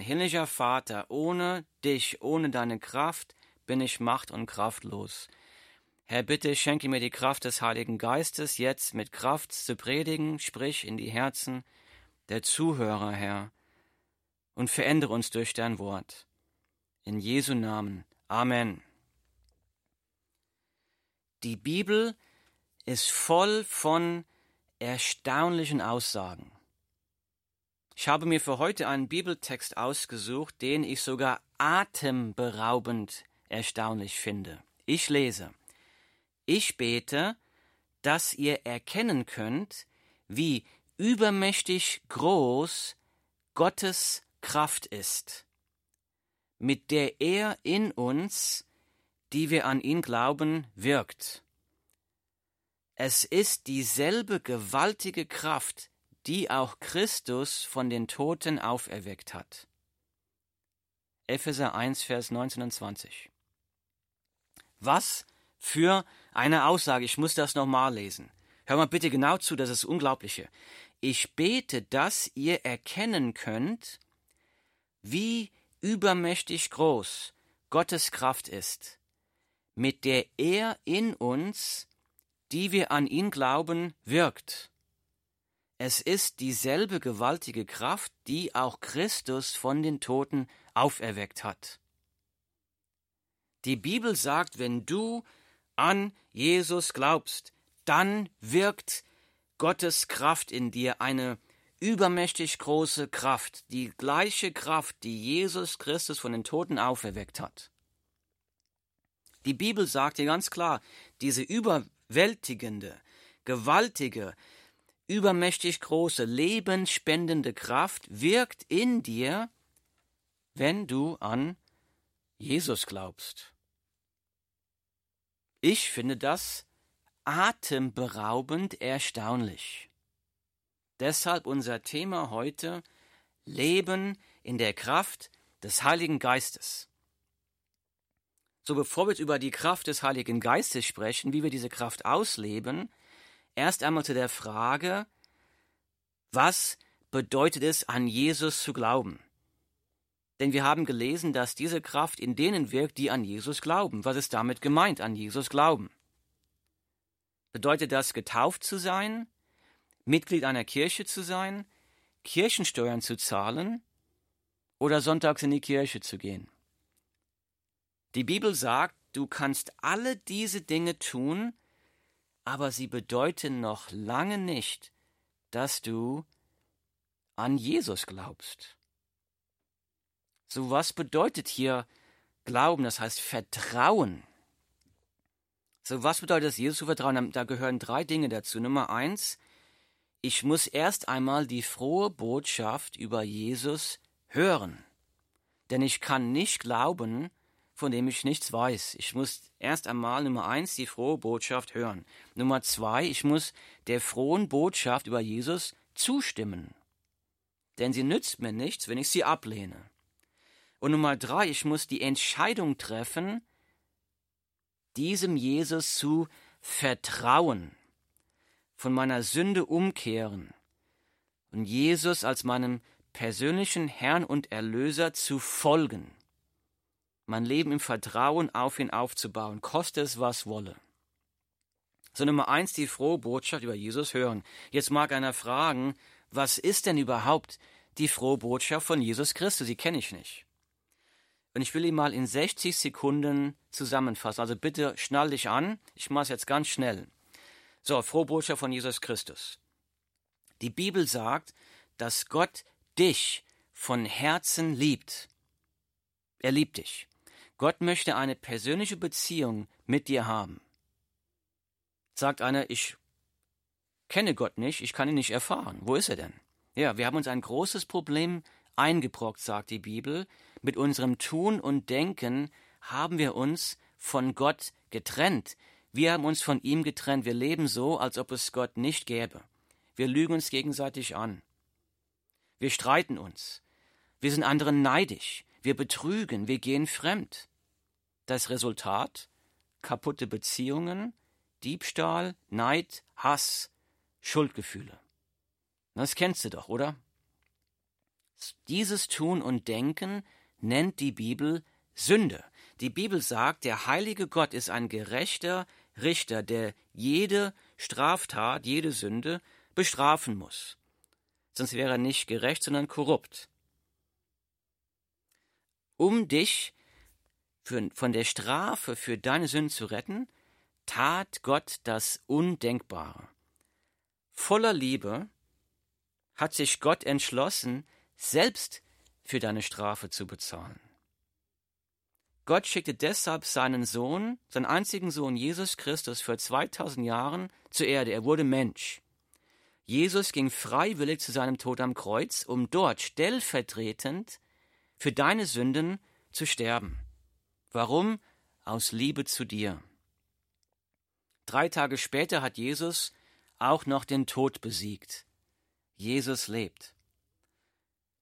Himmlischer Vater, ohne dich, ohne deine Kraft bin ich macht- und kraftlos. Herr, bitte schenke mir die Kraft des Heiligen Geistes, jetzt mit Kraft zu predigen, sprich in die Herzen der Zuhörer, Herr, und verändere uns durch dein Wort. In Jesu Namen. Amen. Die Bibel ist voll von erstaunlichen Aussagen. Ich habe mir für heute einen Bibeltext ausgesucht, den ich sogar atemberaubend erstaunlich finde. Ich lese. Ich bete, dass ihr erkennen könnt, wie übermächtig groß Gottes Kraft ist, mit der er in uns, die wir an ihn glauben, wirkt. Es ist dieselbe gewaltige Kraft, die auch Christus von den Toten auferweckt hat. Epheser 1, Vers 19 und 20. Was für eine Aussage, ich muss das nochmal lesen. Hör mal bitte genau zu, das ist das Unglaubliche. Ich bete, dass ihr erkennen könnt, wie übermächtig groß Gottes Kraft ist, mit der er in uns, die wir an ihn glauben, wirkt. Es ist dieselbe gewaltige Kraft, die auch Christus von den Toten auferweckt hat. Die Bibel sagt, wenn du an Jesus glaubst, dann wirkt Gottes Kraft in dir eine übermächtig große Kraft, die gleiche Kraft, die Jesus Christus von den Toten auferweckt hat. Die Bibel sagt dir ganz klar, diese überwältigende, gewaltige, übermächtig große, lebensspendende Kraft wirkt in dir, wenn du an Jesus glaubst. Ich finde das atemberaubend erstaunlich. Deshalb unser Thema heute Leben in der Kraft des Heiligen Geistes. So bevor wir jetzt über die Kraft des Heiligen Geistes sprechen, wie wir diese Kraft ausleben, erst einmal zu der Frage, was bedeutet es, an Jesus zu glauben? Denn wir haben gelesen, dass diese Kraft in denen wirkt, die an Jesus glauben. Was ist damit gemeint, an Jesus glauben? Bedeutet das, getauft zu sein, Mitglied einer Kirche zu sein, Kirchensteuern zu zahlen oder sonntags in die Kirche zu gehen? Die Bibel sagt, du kannst alle diese Dinge tun, aber sie bedeuten noch lange nicht, dass du an Jesus glaubst. So was bedeutet hier Glauben? Das heißt Vertrauen. So was bedeutet es, Jesus zu vertrauen? Da gehören drei Dinge dazu. Nummer eins, ich muss erst einmal die frohe Botschaft über Jesus hören. Denn ich kann nicht glauben, von dem ich nichts weiß. Ich muss erst einmal Nummer eins die frohe Botschaft hören. Nummer zwei, ich muss der frohen Botschaft über Jesus zustimmen. Denn sie nützt mir nichts, wenn ich sie ablehne. Und Nummer drei, ich muss die Entscheidung treffen, diesem Jesus zu vertrauen, von meiner Sünde umkehren und Jesus als meinem persönlichen Herrn und Erlöser zu folgen, mein Leben im Vertrauen auf ihn aufzubauen, koste es was wolle. So Nummer eins, die frohe Botschaft über Jesus hören. Jetzt mag einer fragen, was ist denn überhaupt die frohe Botschaft von Jesus Christus? Die kenne ich nicht. Und ich will ihn mal in 60 Sekunden zusammenfassen. Also bitte schnall dich an. Ich mache es jetzt ganz schnell. So, frohe Botschaft von Jesus Christus. Die Bibel sagt, dass Gott dich von Herzen liebt. Er liebt dich. Gott möchte eine persönliche Beziehung mit dir haben. Sagt einer, ich kenne Gott nicht, ich kann ihn nicht erfahren. Wo ist er denn? Ja, wir haben uns ein großes Problem eingebrockt, sagt die Bibel. Mit unserem Tun und Denken haben wir uns von Gott getrennt. Wir haben uns von ihm getrennt. Wir leben so, als ob es Gott nicht gäbe. Wir lügen uns gegenseitig an. Wir streiten uns. Wir sind anderen neidisch. Wir betrügen. Wir gehen fremd. Das Resultat? Kaputte Beziehungen, Diebstahl, Neid, Hass, Schuldgefühle. Das kennst du doch, oder? Dieses Tun und Denken nennt die Bibel Sünde. Die Bibel sagt, der heilige Gott ist ein gerechter Richter, der jede Straftat, jede Sünde bestrafen muss. Sonst wäre er nicht gerecht, sondern korrupt. Um dich für, von der Strafe für deine Sünden zu retten, tat Gott das Undenkbare. Voller Liebe hat sich Gott entschlossen, selbst für deine Strafe zu bezahlen. Gott schickte deshalb seinen Sohn, seinen einzigen Sohn Jesus Christus vor 2000 Jahren zur Erde. Er wurde Mensch. Jesus ging freiwillig zu seinem Tod am Kreuz, um dort stellvertretend für deine Sünden zu sterben. Warum? Aus Liebe zu dir. Drei Tage später hat Jesus auch noch den Tod besiegt. Jesus lebt.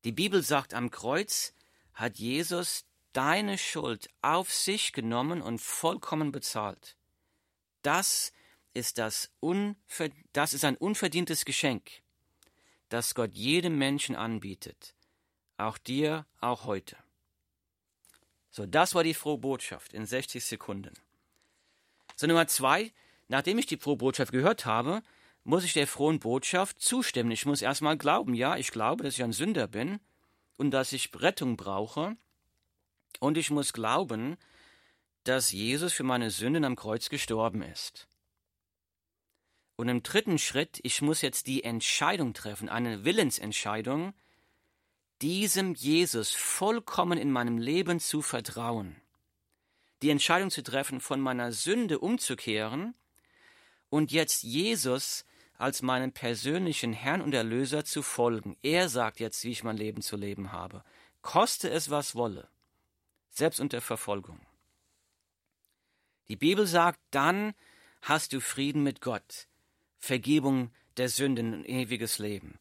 Die Bibel sagt, am Kreuz hat Jesus deine Schuld auf sich genommen und vollkommen bezahlt. Das ist, das, Unver das ist ein unverdientes Geschenk, das Gott jedem Menschen anbietet, auch dir, auch heute. So, das war die frohe Botschaft in 60 Sekunden. So, Nummer zwei, nachdem ich die frohe Botschaft gehört habe, muss ich der frohen Botschaft zustimmen. Ich muss erstmal glauben, ja, ich glaube, dass ich ein Sünder bin und dass ich Rettung brauche. Und ich muss glauben, dass Jesus für meine Sünden am Kreuz gestorben ist. Und im dritten Schritt, ich muss jetzt die Entscheidung treffen, eine Willensentscheidung, diesem Jesus vollkommen in meinem Leben zu vertrauen. Die Entscheidung zu treffen, von meiner Sünde umzukehren und jetzt Jesus als meinen persönlichen Herrn und Erlöser zu folgen. Er sagt jetzt, wie ich mein Leben zu leben habe. Koste es, was wolle, selbst unter Verfolgung. Die Bibel sagt, dann hast du Frieden mit Gott, Vergebung der Sünden und ewiges Leben.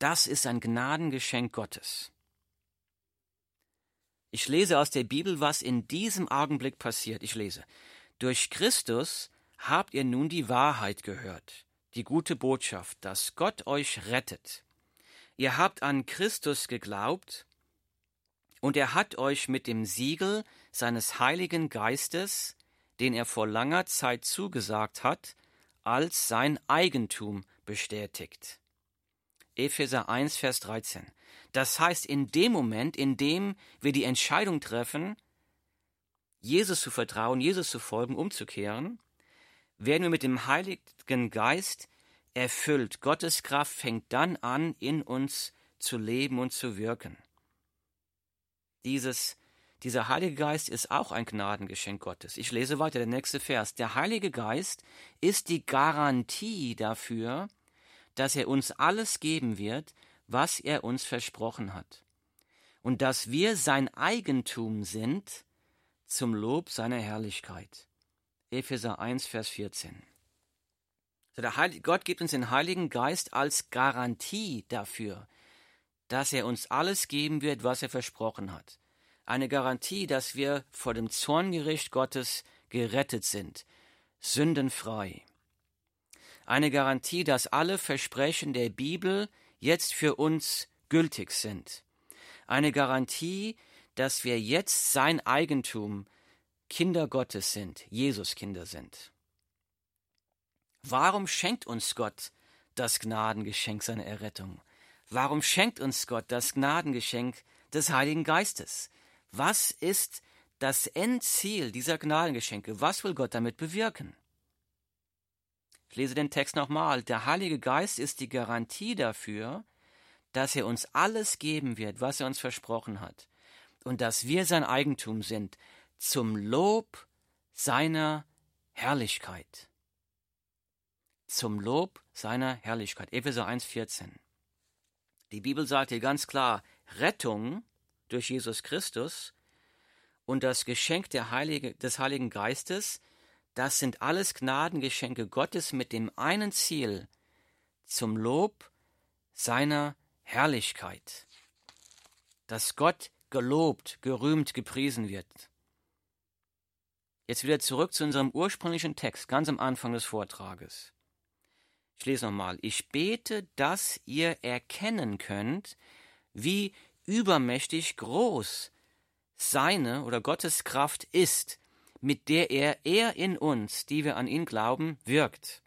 Das ist ein Gnadengeschenk Gottes. Ich lese aus der Bibel, was in diesem Augenblick passiert. Ich lese, durch Christus habt ihr nun die Wahrheit gehört die gute Botschaft, dass Gott euch rettet. Ihr habt an Christus geglaubt, und er hat euch mit dem Siegel seines Heiligen Geistes, den er vor langer Zeit zugesagt hat, als sein Eigentum bestätigt. Epheser 1, Vers 13. Das heißt, in dem Moment, in dem wir die Entscheidung treffen, Jesus zu vertrauen, Jesus zu folgen, umzukehren, werden wir mit dem Heiligen Geist erfüllt. Gottes Kraft fängt dann an, in uns zu leben und zu wirken. Dieses, dieser Heilige Geist ist auch ein Gnadengeschenk Gottes. Ich lese weiter, der nächste Vers. Der Heilige Geist ist die Garantie dafür, dass er uns alles geben wird, was er uns versprochen hat. Und dass wir sein Eigentum sind zum Lob seiner Herrlichkeit. Epheser 1, Vers 14. So, Gott gibt uns den Heiligen Geist als Garantie dafür, dass er uns alles geben wird, was er versprochen hat. Eine Garantie, dass wir vor dem Zorngericht Gottes gerettet sind, sündenfrei. Eine Garantie, dass alle Versprechen der Bibel jetzt für uns gültig sind. Eine Garantie, dass wir jetzt sein Eigentum Kinder Gottes sind, Jesus Kinder sind. Warum schenkt uns Gott das Gnadengeschenk seiner Errettung? Warum schenkt uns Gott das Gnadengeschenk des Heiligen Geistes? Was ist das Endziel dieser Gnadengeschenke? Was will Gott damit bewirken? Ich lese den Text nochmal. Der Heilige Geist ist die Garantie dafür, dass er uns alles geben wird, was er uns versprochen hat, und dass wir sein Eigentum sind, zum Lob seiner Herrlichkeit. Zum Lob seiner Herrlichkeit. Epheser 1,14. Die Bibel sagt hier ganz klar, Rettung durch Jesus Christus und das Geschenk Heilige, des Heiligen Geistes, das sind alles Gnadengeschenke Gottes mit dem einen Ziel, zum Lob seiner Herrlichkeit. Dass Gott gelobt, gerühmt, gepriesen wird. Jetzt wieder zurück zu unserem ursprünglichen Text, ganz am Anfang des Vortrages. Ich lese nochmal. Ich bete, dass ihr erkennen könnt, wie übermächtig groß seine oder Gottes Kraft ist, mit der er, er in uns, die wir an ihn glauben, wirkt.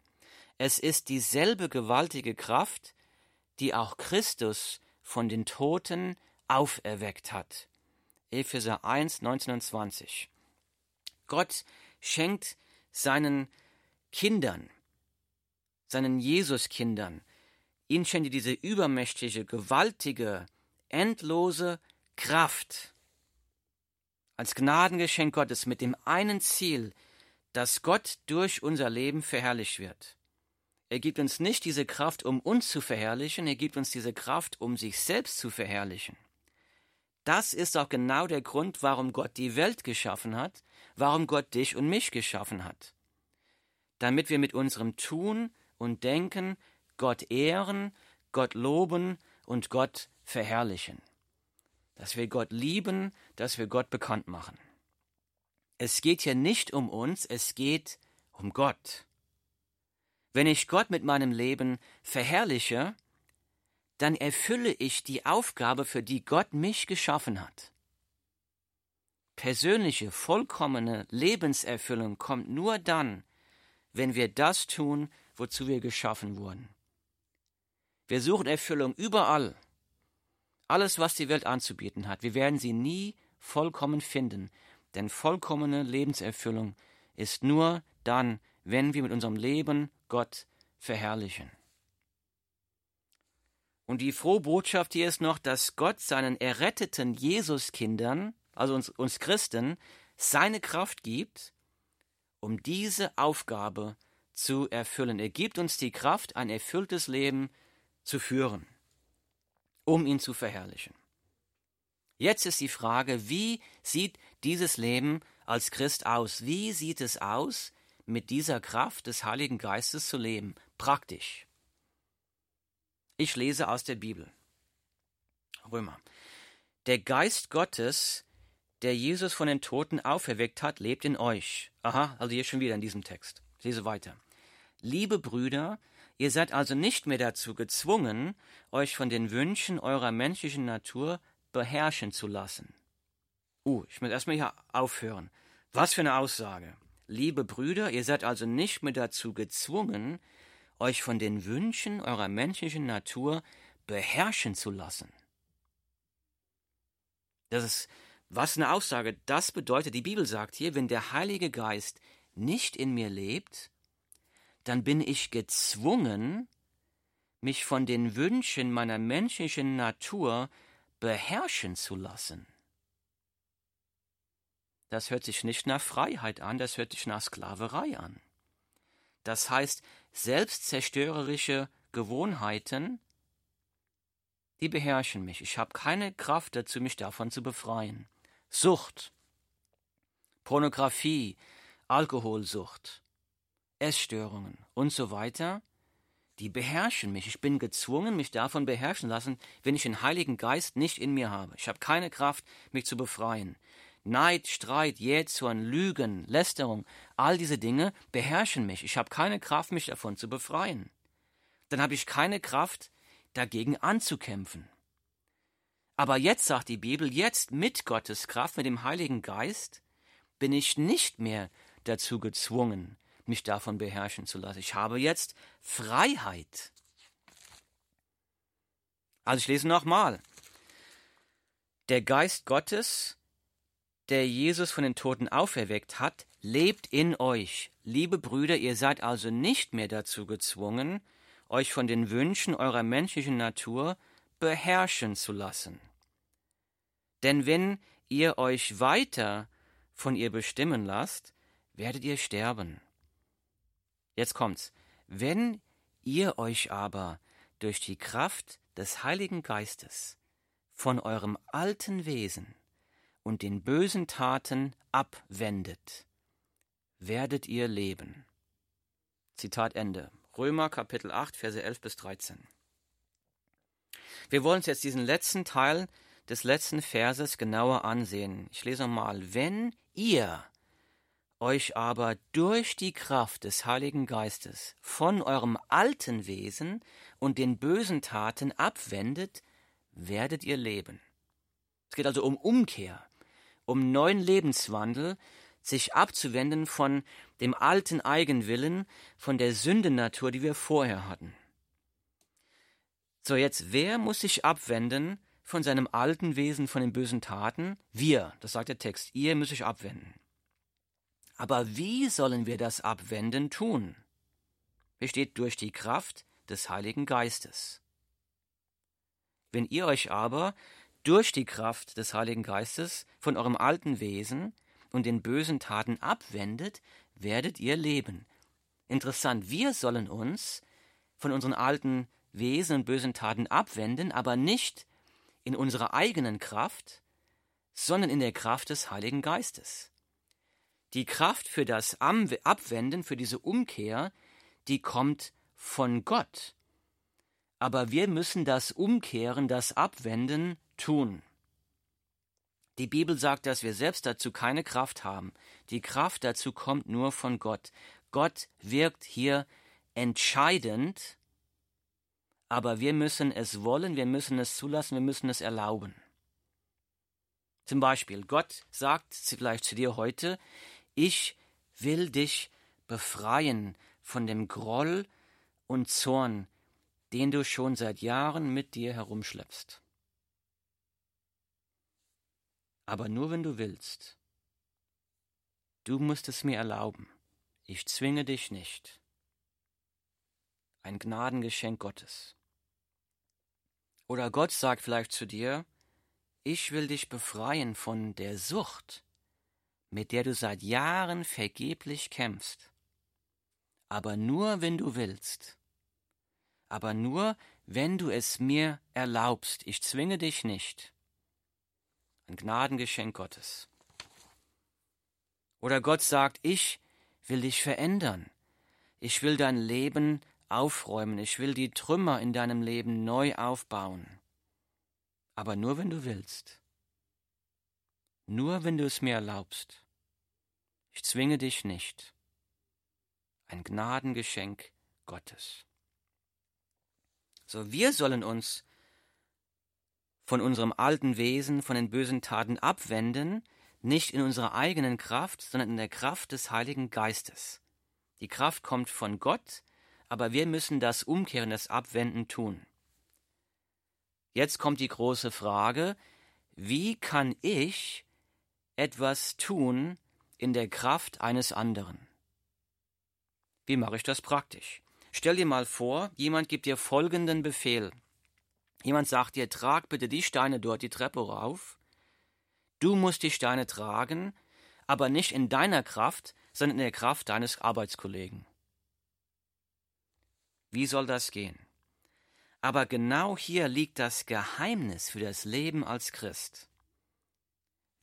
Es ist dieselbe gewaltige Kraft, die auch Christus von den Toten auferweckt hat. Epheser 1, 19 und 20. Gott schenkt seinen Kindern, seinen Jesuskindern, ihnen schenkt diese übermächtige, gewaltige, endlose Kraft als Gnadengeschenk Gottes mit dem einen Ziel, dass Gott durch unser Leben verherrlicht wird. Er gibt uns nicht diese Kraft, um uns zu verherrlichen, er gibt uns diese Kraft, um sich selbst zu verherrlichen. Das ist auch genau der Grund, warum Gott die Welt geschaffen hat, warum Gott dich und mich geschaffen hat. Damit wir mit unserem Tun und Denken Gott ehren, Gott loben und Gott verherrlichen. Dass wir Gott lieben, dass wir Gott bekannt machen. Es geht hier nicht um uns, es geht um Gott. Wenn ich Gott mit meinem Leben verherrliche, dann erfülle ich die Aufgabe, für die Gott mich geschaffen hat. Persönliche, vollkommene Lebenserfüllung kommt nur dann, wenn wir das tun, wozu wir geschaffen wurden. Wir suchen Erfüllung überall. Alles, was die Welt anzubieten hat, wir werden sie nie vollkommen finden, denn vollkommene Lebenserfüllung ist nur dann, wenn wir mit unserem Leben Gott verherrlichen. Und die frohe Botschaft hier ist noch, dass Gott seinen erretteten Jesuskindern, also uns, uns Christen, seine Kraft gibt, um diese Aufgabe zu erfüllen. Er gibt uns die Kraft, ein erfülltes Leben zu führen, um ihn zu verherrlichen. Jetzt ist die Frage, wie sieht dieses Leben als Christ aus? Wie sieht es aus, mit dieser Kraft des Heiligen Geistes zu leben? Praktisch. Ich lese aus der Bibel. Römer. Der Geist Gottes, der Jesus von den Toten auferweckt hat, lebt in euch. Aha, also hier schon wieder in diesem Text. Ich lese weiter. Liebe Brüder, Ihr seid also nicht mehr dazu gezwungen, euch von den Wünschen eurer menschlichen Natur beherrschen zu lassen. Uh, ich muss erstmal hier aufhören. Was für eine Aussage. Liebe Brüder, ihr seid also nicht mehr dazu gezwungen, euch von den Wünschen eurer menschlichen Natur beherrschen zu lassen. Das ist, was eine Aussage. Das bedeutet, die Bibel sagt hier, wenn der Heilige Geist nicht in mir lebt, dann bin ich gezwungen, mich von den Wünschen meiner menschlichen Natur beherrschen zu lassen. Das hört sich nicht nach Freiheit an, das hört sich nach Sklaverei an. Das heißt, selbstzerstörerische Gewohnheiten, die beherrschen mich. Ich habe keine Kraft dazu, mich davon zu befreien. Sucht, Pornografie, Alkoholsucht, Essstörungen und so weiter, die beherrschen mich. Ich bin gezwungen, mich davon beherrschen lassen, wenn ich den Heiligen Geist nicht in mir habe. Ich habe keine Kraft, mich zu befreien. Neid, Streit, Jähzorn, Lügen, Lästerung, all diese Dinge beherrschen mich. Ich habe keine Kraft, mich davon zu befreien. Dann habe ich keine Kraft, dagegen anzukämpfen. Aber jetzt sagt die Bibel, jetzt mit Gottes Kraft, mit dem Heiligen Geist, bin ich nicht mehr dazu gezwungen, mich davon beherrschen zu lassen. Ich habe jetzt Freiheit. Also ich lese nochmal. Der Geist Gottes, der Jesus von den Toten auferweckt hat, lebt in euch. Liebe Brüder, ihr seid also nicht mehr dazu gezwungen, euch von den Wünschen eurer menschlichen Natur beherrschen zu lassen. Denn wenn ihr euch weiter von ihr bestimmen lasst, werdet ihr sterben. Jetzt kommt's. Wenn ihr euch aber durch die Kraft des Heiligen Geistes von eurem alten Wesen und den bösen Taten abwendet, werdet ihr leben. Zitat Ende. Römer Kapitel 8, Verse 11 bis 13. Wir wollen uns jetzt diesen letzten Teil des letzten Verses genauer ansehen. Ich lese mal. Wenn ihr euch aber durch die Kraft des Heiligen Geistes von eurem alten Wesen und den bösen Taten abwendet, werdet ihr leben. Es geht also um Umkehr, um neuen Lebenswandel, sich abzuwenden von dem alten Eigenwillen, von der Sündennatur, die wir vorher hatten. So, jetzt, wer muss sich abwenden von seinem alten Wesen, von den bösen Taten? Wir, das sagt der Text, ihr müsst euch abwenden. Aber wie sollen wir das Abwenden tun? Besteht durch die Kraft des Heiligen Geistes. Wenn ihr euch aber durch die Kraft des Heiligen Geistes von eurem alten Wesen und den bösen Taten abwendet, werdet ihr leben. Interessant, wir sollen uns von unseren alten Wesen und bösen Taten abwenden, aber nicht in unserer eigenen Kraft, sondern in der Kraft des Heiligen Geistes. Die Kraft für das Abwenden, für diese Umkehr, die kommt von Gott. Aber wir müssen das Umkehren, das Abwenden tun. Die Bibel sagt, dass wir selbst dazu keine Kraft haben. Die Kraft dazu kommt nur von Gott. Gott wirkt hier entscheidend aber wir müssen es wollen, wir müssen es zulassen, wir müssen es erlauben. Zum Beispiel, Gott sagt vielleicht zu dir heute, ich will dich befreien von dem Groll und Zorn, den du schon seit Jahren mit dir herumschleppst. Aber nur wenn du willst. Du musst es mir erlauben. Ich zwinge dich nicht ein Gnadengeschenk Gottes. Oder Gott sagt vielleicht zu dir, ich will dich befreien von der Sucht, mit der du seit Jahren vergeblich kämpfst. Aber nur, wenn du willst. Aber nur, wenn du es mir erlaubst. Ich zwinge dich nicht. Ein Gnadengeschenk Gottes. Oder Gott sagt, ich will dich verändern. Ich will dein Leben aufräumen, ich will die Trümmer in deinem Leben neu aufbauen. Aber nur wenn du willst. Nur wenn du es mir erlaubst. Ich zwinge dich nicht. Ein Gnadengeschenk Gottes. So, wir sollen uns von unserem alten Wesen, von den bösen Taten abwenden, nicht in unserer eigenen Kraft, sondern in der Kraft des Heiligen Geistes. Die Kraft kommt von Gott, aber wir müssen das Umkehren, das Abwenden tun. Jetzt kommt die große Frage, wie kann ich etwas tun in der Kraft eines anderen? Wie mache ich das praktisch? Stell dir mal vor, jemand gibt dir folgenden Befehl. Jemand sagt dir, trag bitte die Steine dort die Treppe rauf. Du musst die Steine tragen, aber nicht in deiner Kraft, sondern in der Kraft deines Arbeitskollegen. Wie soll das gehen? Aber genau hier liegt das Geheimnis für das Leben als Christ.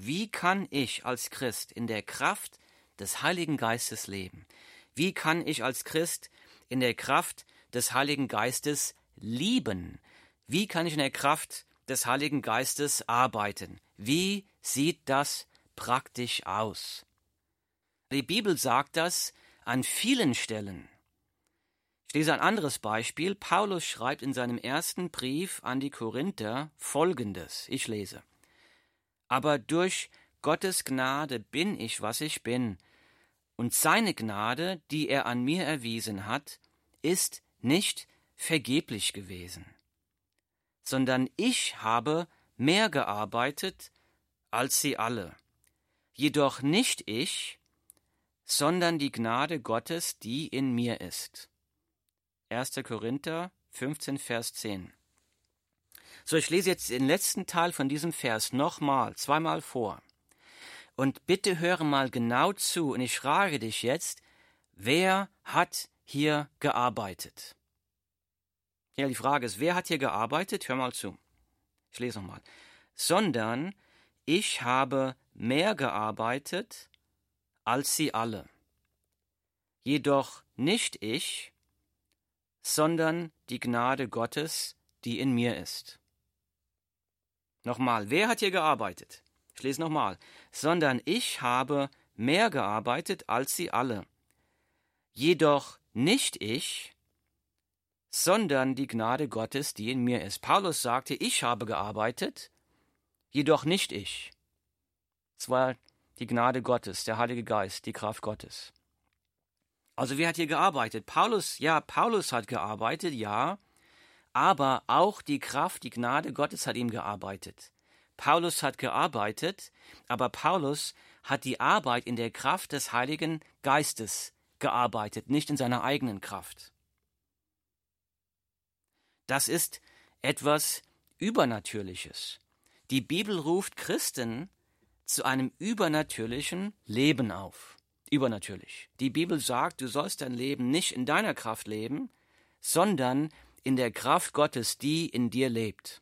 Wie kann ich als Christ in der Kraft des Heiligen Geistes leben? Wie kann ich als Christ in der Kraft des Heiligen Geistes lieben? Wie kann ich in der Kraft des Heiligen Geistes arbeiten? Wie sieht das praktisch aus? Die Bibel sagt das an vielen Stellen. Ich lese ein anderes Beispiel. Paulus schreibt in seinem ersten Brief an die Korinther folgendes. Ich lese. Aber durch Gottes Gnade bin ich, was ich bin, und seine Gnade, die er an mir erwiesen hat, ist nicht vergeblich gewesen, sondern ich habe mehr gearbeitet als sie alle. Jedoch nicht ich, sondern die Gnade Gottes, die in mir ist. 1. Korinther 15, Vers 10. So, ich lese jetzt den letzten Teil von diesem Vers nochmal, zweimal vor. Und bitte höre mal genau zu und ich frage dich jetzt, wer hat hier gearbeitet? Ja, die Frage ist, wer hat hier gearbeitet? Hör mal zu. Ich lese nochmal. Sondern ich habe mehr gearbeitet als sie alle. Jedoch nicht ich, sondern die Gnade Gottes, die in mir ist. Nochmal, wer hat hier gearbeitet? Ich lese nochmal. Sondern ich habe mehr gearbeitet als sie alle. Jedoch nicht ich, sondern die Gnade Gottes, die in mir ist. Paulus sagte, ich habe gearbeitet, jedoch nicht ich. Es war die Gnade Gottes, der Heilige Geist, die Kraft Gottes. Also wer hat hier gearbeitet? Paulus, ja, Paulus hat gearbeitet, ja, aber auch die Kraft, die Gnade Gottes hat ihm gearbeitet. Paulus hat gearbeitet, aber Paulus hat die Arbeit in der Kraft des Heiligen Geistes gearbeitet, nicht in seiner eigenen Kraft. Das ist etwas Übernatürliches. Die Bibel ruft Christen zu einem übernatürlichen Leben auf. Übernatürlich. Die Bibel sagt, du sollst dein Leben nicht in deiner Kraft leben, sondern in der Kraft Gottes, die in dir lebt.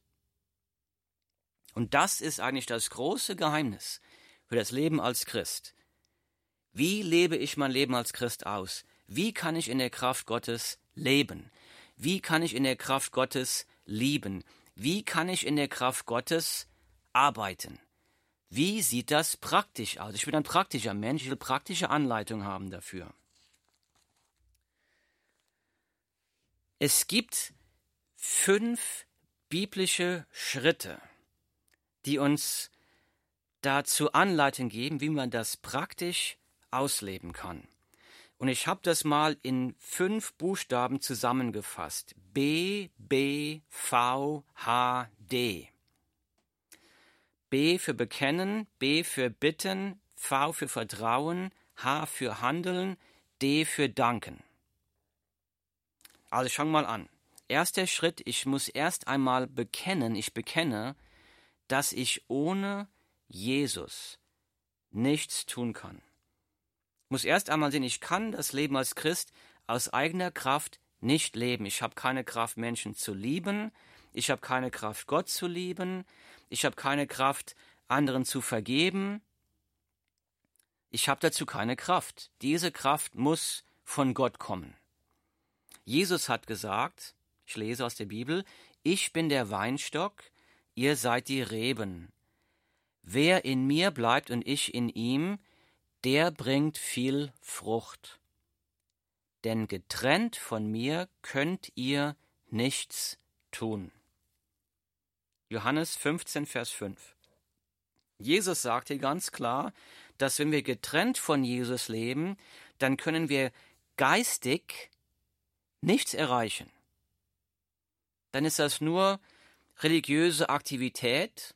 Und das ist eigentlich das große Geheimnis für das Leben als Christ. Wie lebe ich mein Leben als Christ aus? Wie kann ich in der Kraft Gottes leben? Wie kann ich in der Kraft Gottes lieben? Wie kann ich in der Kraft Gottes arbeiten? Wie sieht das praktisch aus? Ich bin ein praktischer Mensch, ich will praktische Anleitung haben dafür. Es gibt fünf biblische Schritte, die uns dazu Anleitung geben, wie man das praktisch ausleben kann. Und ich habe das mal in fünf Buchstaben zusammengefasst. B, B, V, H, D. B für bekennen, B für bitten, V für vertrauen, H für handeln, D für danken. Also schauen wir mal an. Erster Schritt, ich muss erst einmal bekennen, ich bekenne, dass ich ohne Jesus nichts tun kann. Ich muss erst einmal sehen, ich kann das Leben als Christ aus eigener Kraft nicht leben. Ich habe keine Kraft, Menschen zu lieben. Ich habe keine Kraft, Gott zu lieben. Ich habe keine Kraft, anderen zu vergeben. Ich habe dazu keine Kraft. Diese Kraft muss von Gott kommen. Jesus hat gesagt, ich lese aus der Bibel, ich bin der Weinstock, ihr seid die Reben. Wer in mir bleibt und ich in ihm, der bringt viel Frucht. Denn getrennt von mir könnt ihr nichts tun. Johannes 15, Vers 5. Jesus sagt hier ganz klar, dass wenn wir getrennt von Jesus leben, dann können wir geistig nichts erreichen. Dann ist das nur religiöse Aktivität,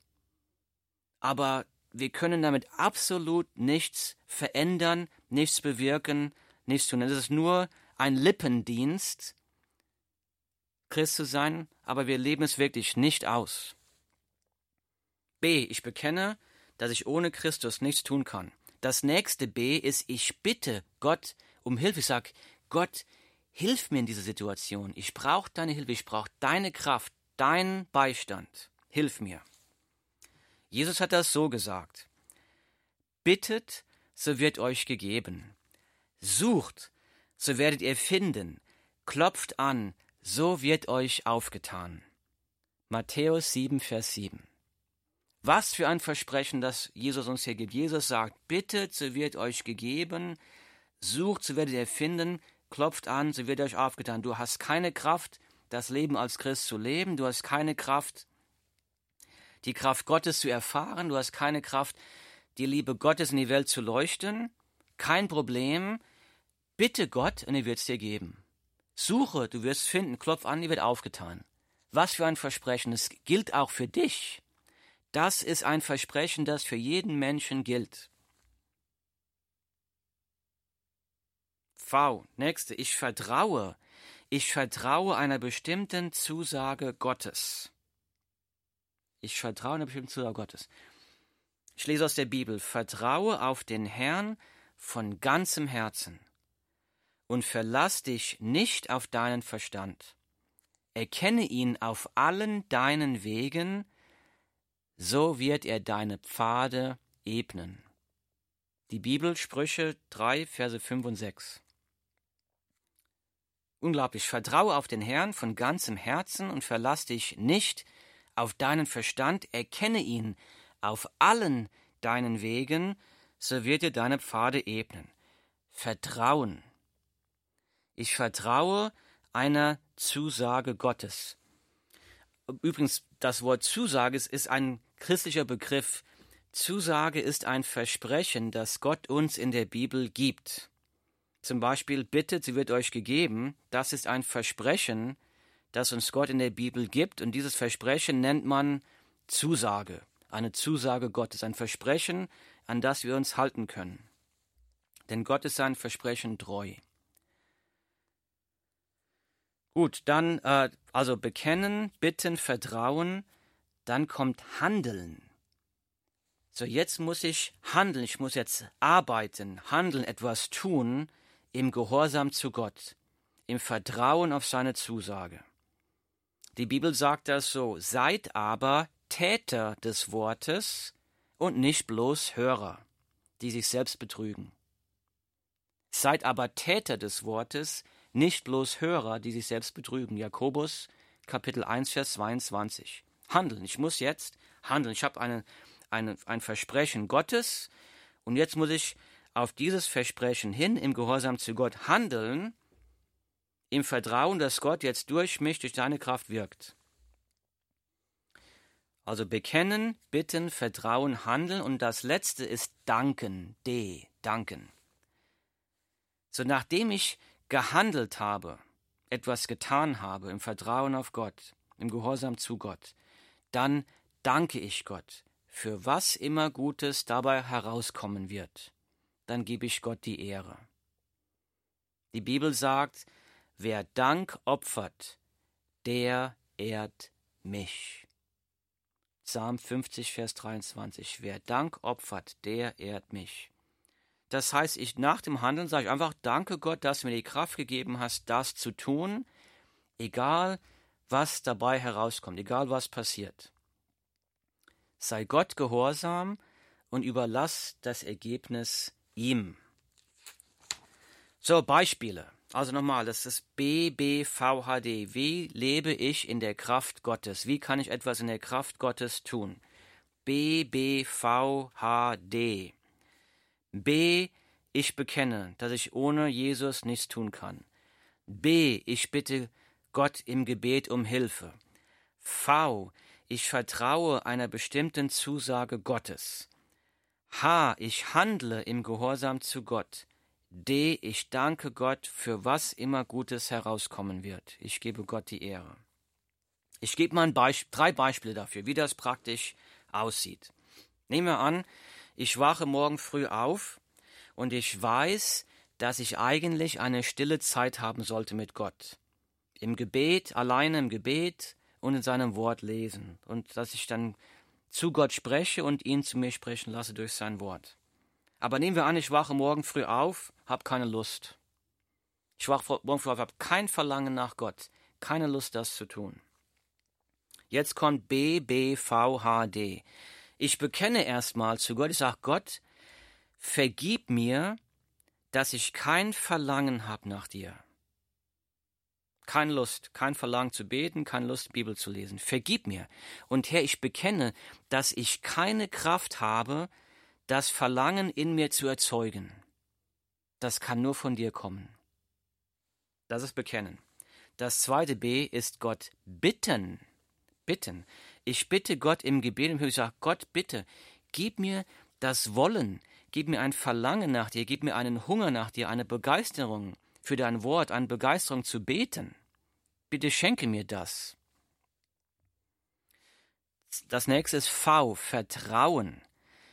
aber wir können damit absolut nichts verändern, nichts bewirken, nichts tun. Es ist nur ein Lippendienst, Christ zu sein, aber wir leben es wirklich nicht aus. B. Ich bekenne, dass ich ohne Christus nichts tun kann. Das nächste B ist, ich bitte Gott um Hilfe. Ich sage, Gott, hilf mir in dieser Situation. Ich brauche deine Hilfe, ich brauche deine Kraft, deinen Beistand. Hilf mir. Jesus hat das so gesagt. Bittet, so wird euch gegeben. Sucht, so werdet ihr finden. Klopft an, so wird euch aufgetan. Matthäus 7, Vers 7. Was für ein Versprechen, das Jesus uns hier gibt. Jesus sagt, bittet, so wird euch gegeben. Sucht, so werdet ihr finden. Klopft an, so wird euch aufgetan. Du hast keine Kraft, das Leben als Christ zu leben. Du hast keine Kraft, die Kraft Gottes zu erfahren, du hast keine Kraft, die Liebe Gottes in die Welt zu leuchten, kein Problem. Bitte Gott und er wird es dir geben. Suche, du wirst finden, klopf an, dir wird aufgetan. Was für ein Versprechen, es gilt auch für dich. Das ist ein Versprechen, das für jeden Menschen gilt. V, nächste, ich vertraue. Ich vertraue einer bestimmten Zusage Gottes. Ich vertraue einer bestimmten Zusage Gottes. Ich lese aus der Bibel, vertraue auf den Herrn von ganzem Herzen und verlass dich nicht auf deinen Verstand. Erkenne ihn auf allen deinen Wegen, so wird er deine Pfade ebnen. Die Bibel Sprüche 3, Verse 5 und 6. Unglaublich, vertraue auf den Herrn von ganzem Herzen und verlass dich nicht auf deinen Verstand, erkenne ihn auf allen deinen Wegen, so wird dir deine Pfade ebnen. Vertrauen. Ich vertraue einer Zusage Gottes. Übrigens, das Wort Zusage ist ein christlicher Begriff. Zusage ist ein Versprechen, das Gott uns in der Bibel gibt. Zum Beispiel, bittet, sie wird euch gegeben. Das ist ein Versprechen, das uns Gott in der Bibel gibt. Und dieses Versprechen nennt man Zusage. Eine Zusage Gottes. Ein Versprechen, an das wir uns halten können. Denn Gott ist sein Versprechen treu. Gut, dann äh, also bekennen, bitten, vertrauen, dann kommt handeln. So, jetzt muss ich handeln, ich muss jetzt arbeiten, handeln, etwas tun im Gehorsam zu Gott, im Vertrauen auf seine Zusage. Die Bibel sagt das so, seid aber Täter des Wortes und nicht bloß Hörer, die sich selbst betrügen. Seid aber Täter des Wortes, nicht bloß Hörer, die sich selbst betrügen. Jakobus Kapitel 1, Vers 22. Handeln. Ich muss jetzt handeln. Ich habe eine, eine, ein Versprechen Gottes und jetzt muss ich auf dieses Versprechen hin im Gehorsam zu Gott handeln, im Vertrauen, dass Gott jetzt durch mich, durch seine Kraft wirkt. Also bekennen, bitten, vertrauen, handeln und das letzte ist danken, de, danken. So nachdem ich gehandelt habe, etwas getan habe im Vertrauen auf Gott, im Gehorsam zu Gott, dann danke ich Gott für was immer Gutes dabei herauskommen wird. Dann gebe ich Gott die Ehre. Die Bibel sagt, wer Dank opfert, der ehrt mich. Psalm 50, Vers 23. Wer Dank opfert, der ehrt mich. Das heißt, ich nach dem Handeln sage ich einfach, danke Gott, dass du mir die Kraft gegeben hast, das zu tun, egal was dabei herauskommt, egal was passiert. Sei Gott gehorsam und überlass das Ergebnis ihm. So, Beispiele. Also nochmal, das ist BBVHD. Wie lebe ich in der Kraft Gottes? Wie kann ich etwas in der Kraft Gottes tun? BBVHD. B. Ich bekenne, dass ich ohne Jesus nichts tun kann. B. Ich bitte Gott im Gebet um Hilfe. V. Ich vertraue einer bestimmten Zusage Gottes. H. Ich handle im Gehorsam zu Gott. D. Ich danke Gott für was immer Gutes herauskommen wird. Ich gebe Gott die Ehre. Ich gebe mal Beisp drei Beispiele dafür, wie das praktisch aussieht. Nehmen wir an, ich wache morgen früh auf und ich weiß, dass ich eigentlich eine stille Zeit haben sollte mit Gott. Im Gebet, alleine im Gebet und in seinem Wort lesen. Und dass ich dann zu Gott spreche und ihn zu mir sprechen lasse durch sein Wort. Aber nehmen wir an, ich wache morgen früh auf, habe keine Lust. Ich wache morgen früh auf, habe kein Verlangen nach Gott, keine Lust, das zu tun. Jetzt kommt B, B, V, H, D. Ich bekenne erstmal zu Gott, ich sage, Gott, vergib mir, dass ich kein Verlangen habe nach dir. Keine Lust, kein Verlangen zu beten, keine Lust, Bibel zu lesen. Vergib mir. Und Herr, ich bekenne, dass ich keine Kraft habe, das Verlangen in mir zu erzeugen. Das kann nur von dir kommen. Das ist Bekennen. Das zweite B ist Gott bitten. Bitten. Ich bitte Gott im Gebet und ich sage, Gott, bitte, gib mir das Wollen, gib mir ein Verlangen nach dir, gib mir einen Hunger nach dir, eine Begeisterung für dein Wort, eine Begeisterung zu beten. Bitte schenke mir das. Das nächste ist V, Vertrauen.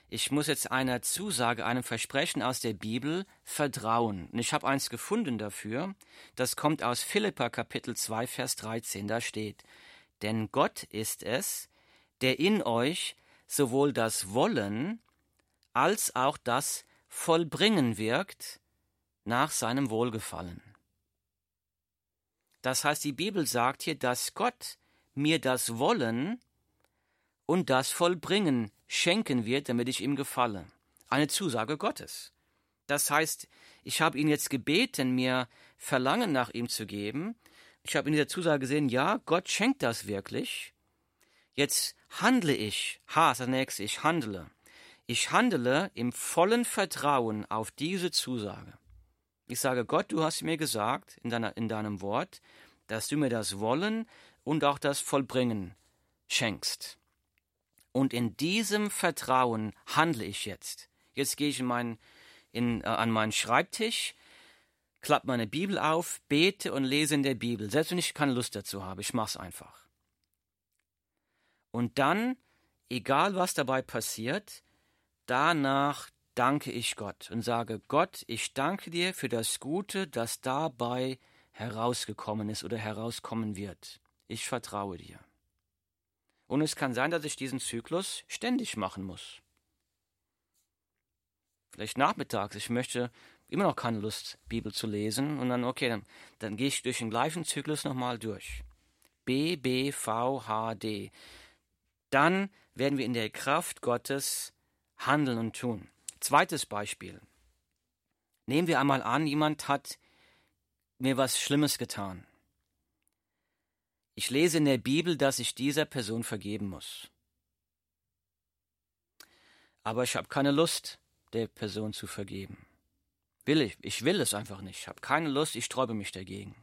Ich muss jetzt einer Zusage, einem Versprechen aus der Bibel vertrauen. Und ich habe eins gefunden dafür. Das kommt aus Philippa Kapitel 2, Vers 13. Da steht, denn Gott ist es, der in euch sowohl das Wollen als auch das Vollbringen wirkt nach seinem Wohlgefallen. Das heißt, die Bibel sagt hier, dass Gott mir das Wollen und das Vollbringen schenken wird, damit ich ihm gefalle. Eine Zusage Gottes. Das heißt, ich habe ihn jetzt gebeten, mir Verlangen nach ihm zu geben, ich habe in dieser Zusage gesehen, ja, Gott schenkt das wirklich. Jetzt handle ich. Ha, das nächste, ich handle. Ich handle im vollen Vertrauen auf diese Zusage. Ich sage, Gott, du hast mir gesagt in, deiner, in deinem Wort, dass du mir das Wollen und auch das Vollbringen schenkst. Und in diesem Vertrauen handle ich jetzt. Jetzt gehe ich in mein, in, äh, an meinen Schreibtisch, klappe meine Bibel auf, bete und lese in der Bibel, selbst wenn ich keine Lust dazu habe. Ich mache es einfach. Und dann, egal was dabei passiert, danach danke ich Gott und sage, Gott, ich danke dir für das Gute, das dabei herausgekommen ist oder herauskommen wird. Ich vertraue dir. Und es kann sein, dass ich diesen Zyklus ständig machen muss. Vielleicht nachmittags, ich möchte immer noch keine Lust, Bibel zu lesen. Und dann, okay, dann, dann gehe ich durch den gleichen Zyklus nochmal durch. B, B, V, H, D. Dann werden wir in der Kraft Gottes handeln und tun. Zweites Beispiel. Nehmen wir einmal an, jemand hat mir was Schlimmes getan. Ich lese in der Bibel, dass ich dieser Person vergeben muss. Aber ich habe keine Lust, der Person zu vergeben. Will ich, ich will es einfach nicht. Ich habe keine Lust, ich sträube mich dagegen.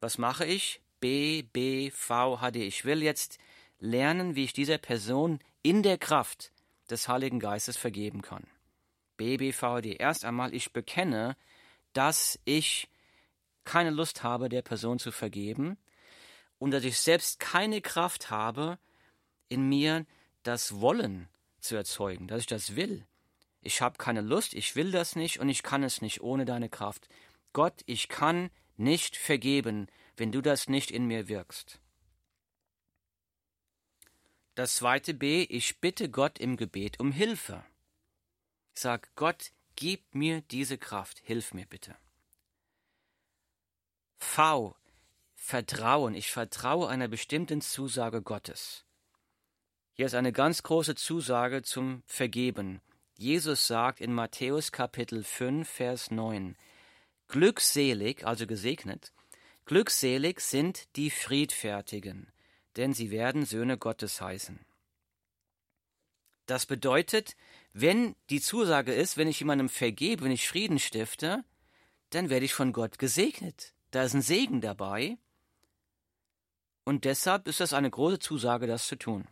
Was mache ich? B, B, V, H, D. Ich will jetzt lernen, wie ich dieser Person in der Kraft des Heiligen Geistes vergeben kann. B, B, V, H, D. Erst einmal, ich bekenne, dass ich keine Lust habe, der Person zu vergeben und dass ich selbst keine Kraft habe, in mir das Wollen zu erzeugen, dass ich das will. Ich habe keine Lust, ich will das nicht und ich kann es nicht ohne deine Kraft. Gott, ich kann nicht vergeben, wenn du das nicht in mir wirkst. Das zweite B, ich bitte Gott im Gebet um Hilfe. Sage, Gott, gib mir diese Kraft, hilf mir bitte. V, Vertrauen. Ich vertraue einer bestimmten Zusage Gottes. Hier ist eine ganz große Zusage zum Vergeben. Jesus sagt in Matthäus Kapitel 5, Vers 9, Glückselig, also gesegnet, glückselig sind die Friedfertigen, denn sie werden Söhne Gottes heißen. Das bedeutet, wenn die Zusage ist, wenn ich jemandem vergebe, wenn ich Frieden stifte, dann werde ich von Gott gesegnet. Da ist ein Segen dabei. Und deshalb ist das eine große Zusage, das zu tun.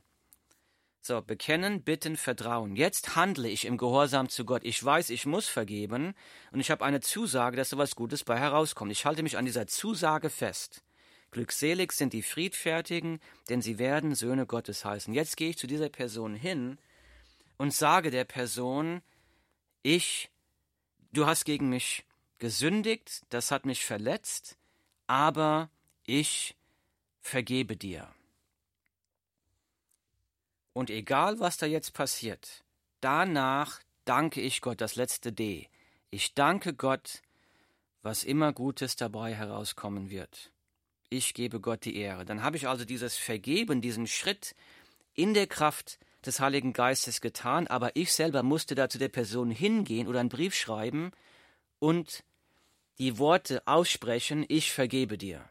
So, bekennen, bitten, vertrauen. Jetzt handle ich im Gehorsam zu Gott. Ich weiß, ich muss vergeben und ich habe eine Zusage, dass etwas Gutes bei herauskommt. Ich halte mich an dieser Zusage fest. Glückselig sind die Friedfertigen, denn sie werden Söhne Gottes heißen. Jetzt gehe ich zu dieser Person hin und sage der Person, ich, du hast gegen mich gesündigt, das hat mich verletzt, aber ich vergebe dir. Und egal, was da jetzt passiert, danach danke ich Gott, das letzte D. Ich danke Gott, was immer Gutes dabei herauskommen wird. Ich gebe Gott die Ehre. Dann habe ich also dieses Vergeben, diesen Schritt in der Kraft des Heiligen Geistes getan, aber ich selber musste da zu der Person hingehen oder einen Brief schreiben und die Worte aussprechen, ich vergebe dir.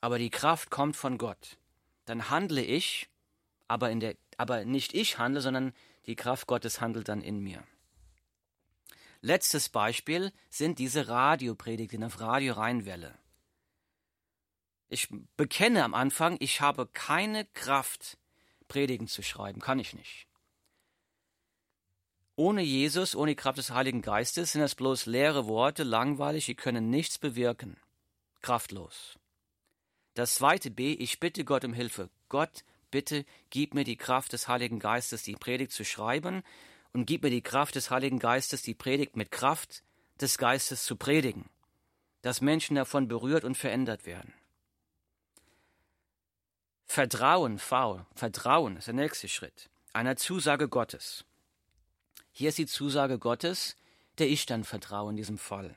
Aber die Kraft kommt von Gott. Dann handle ich, aber in der aber nicht ich handle, sondern die Kraft Gottes handelt dann in mir. Letztes Beispiel sind diese Radiopredigten auf Radio Rheinwelle. Ich bekenne am Anfang, ich habe keine Kraft, Predigen zu schreiben, kann ich nicht. Ohne Jesus, ohne die Kraft des Heiligen Geistes sind das bloß leere Worte, langweilig, sie können nichts bewirken. Kraftlos. Das zweite B, ich bitte Gott um Hilfe. Gott, bitte gib mir die Kraft des Heiligen Geistes, die Predigt zu schreiben und gib mir die Kraft des Heiligen Geistes, die Predigt mit Kraft des Geistes zu predigen, dass Menschen davon berührt und verändert werden. Vertrauen, V, Vertrauen ist der nächste Schritt, einer Zusage Gottes. Hier ist die Zusage Gottes, der ich dann vertraue in diesem Fall.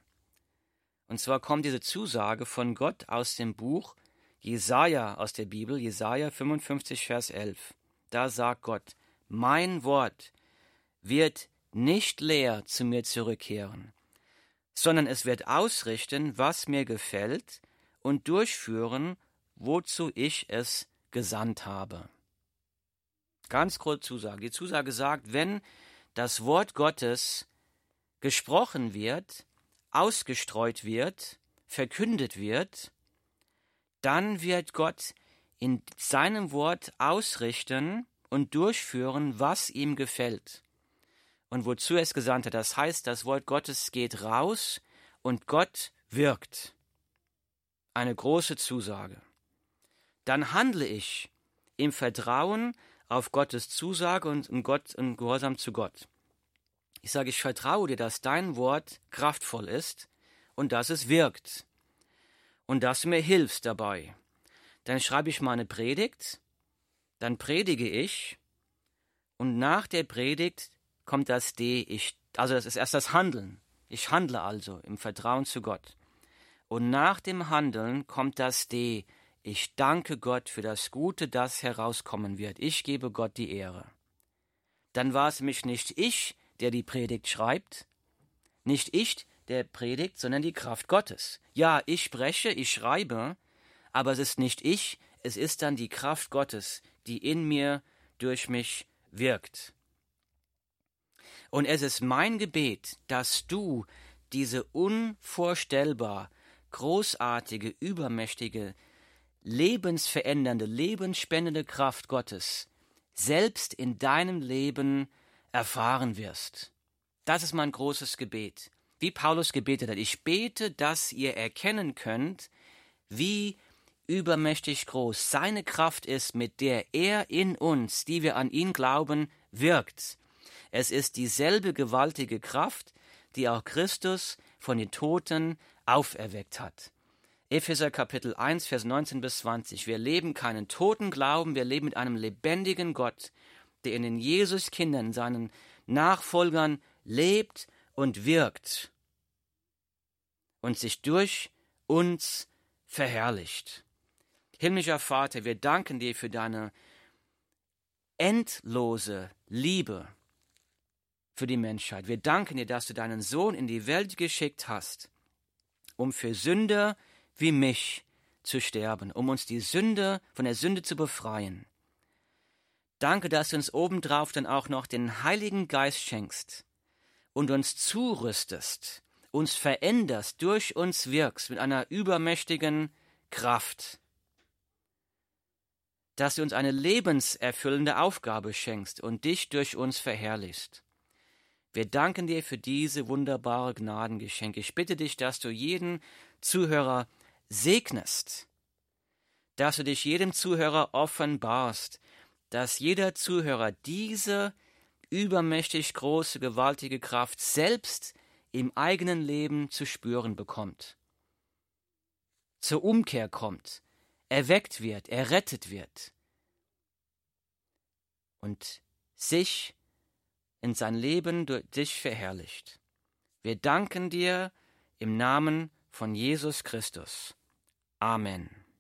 Und zwar kommt diese Zusage von Gott aus dem Buch Jesaja aus der Bibel, Jesaja 55, Vers 11. Da sagt Gott: Mein Wort wird nicht leer zu mir zurückkehren, sondern es wird ausrichten, was mir gefällt, und durchführen, wozu ich es gesandt habe. Ganz kurz Zusage. Die Zusage sagt, wenn das Wort Gottes gesprochen wird, ausgestreut wird, verkündet wird, dann wird Gott in seinem Wort ausrichten und durchführen, was ihm gefällt und wozu es gesandt hat. Das heißt, das Wort Gottes geht raus und Gott wirkt. Eine große Zusage. Dann handle ich im Vertrauen auf Gottes Zusage und in Gott und Gehorsam zu Gott. Ich sage, ich vertraue dir, dass dein Wort kraftvoll ist und dass es wirkt und dass du mir hilfst dabei. Dann schreibe ich meine Predigt, dann predige ich und nach der Predigt kommt das D, ich, also das ist erst das Handeln. Ich handle also im Vertrauen zu Gott. Und nach dem Handeln kommt das D, ich danke Gott für das Gute, das herauskommen wird. Ich gebe Gott die Ehre. Dann war es nämlich nicht ich, der die Predigt schreibt, nicht ich, der predigt, sondern die Kraft Gottes. Ja, ich spreche, ich schreibe, aber es ist nicht ich, es ist dann die Kraft Gottes, die in mir durch mich wirkt. Und es ist mein Gebet, dass du diese unvorstellbar großartige, übermächtige, lebensverändernde, lebensspendende Kraft Gottes selbst in deinem Leben erfahren wirst. Das ist mein großes Gebet. Wie Paulus gebetet hat, ich bete, dass ihr erkennen könnt, wie übermächtig groß seine Kraft ist, mit der er in uns, die wir an ihn glauben, wirkt. Es ist dieselbe gewaltige Kraft, die auch Christus von den Toten auferweckt hat. Epheser Kapitel 1, Vers 19 bis 20. Wir leben keinen toten Glauben, wir leben mit einem lebendigen Gott, der in den Jesus-Kindern, seinen Nachfolgern lebt und wirkt und sich durch uns verherrlicht. Himmlischer Vater, wir danken dir für deine endlose Liebe für die Menschheit. Wir danken dir, dass du deinen Sohn in die Welt geschickt hast, um für Sünder wie mich zu sterben, um uns die Sünde von der Sünde zu befreien. Danke, dass du uns obendrauf dann auch noch den Heiligen Geist schenkst und uns zurüstest, uns veränderst, durch uns wirkst mit einer übermächtigen Kraft. Dass du uns eine lebenserfüllende Aufgabe schenkst und dich durch uns verherrlichst. Wir danken dir für diese wunderbare Gnadengeschenke. Ich bitte dich, dass du jeden Zuhörer segnest, dass du dich jedem Zuhörer offenbarst, dass jeder Zuhörer diese übermächtig große, gewaltige Kraft selbst im eigenen Leben zu spüren bekommt, zur Umkehr kommt, erweckt wird, errettet wird und sich in sein Leben durch dich verherrlicht. Wir danken dir im Namen von Jesus Christus. Amen.